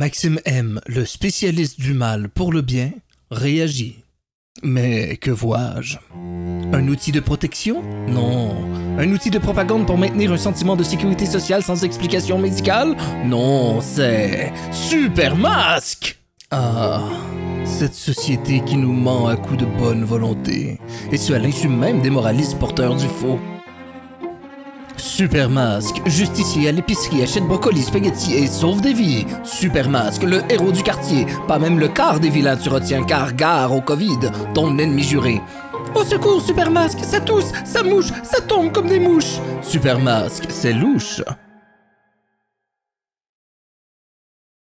Maxime M, le spécialiste du mal pour le bien, réagit. Mais que vois-je? Un outil de protection? Non. Un outil de propagande pour maintenir un sentiment de sécurité sociale sans explication médicale? Non, c'est Super Masque Ah, cette société qui nous ment à coups de bonne volonté, et ce à l'insu même des moralistes porteurs du faux. Super Masque, justicier à l'épicerie, achète brocoli, spaghetti et sauve des vies. Super Masque, le héros du quartier, pas même le quart des vilains tu retiens car gare au Covid, ton ennemi juré. Au secours, Super Masque, ça tousse, ça mouche, ça tombe comme des mouches. Super Masque, c'est louche.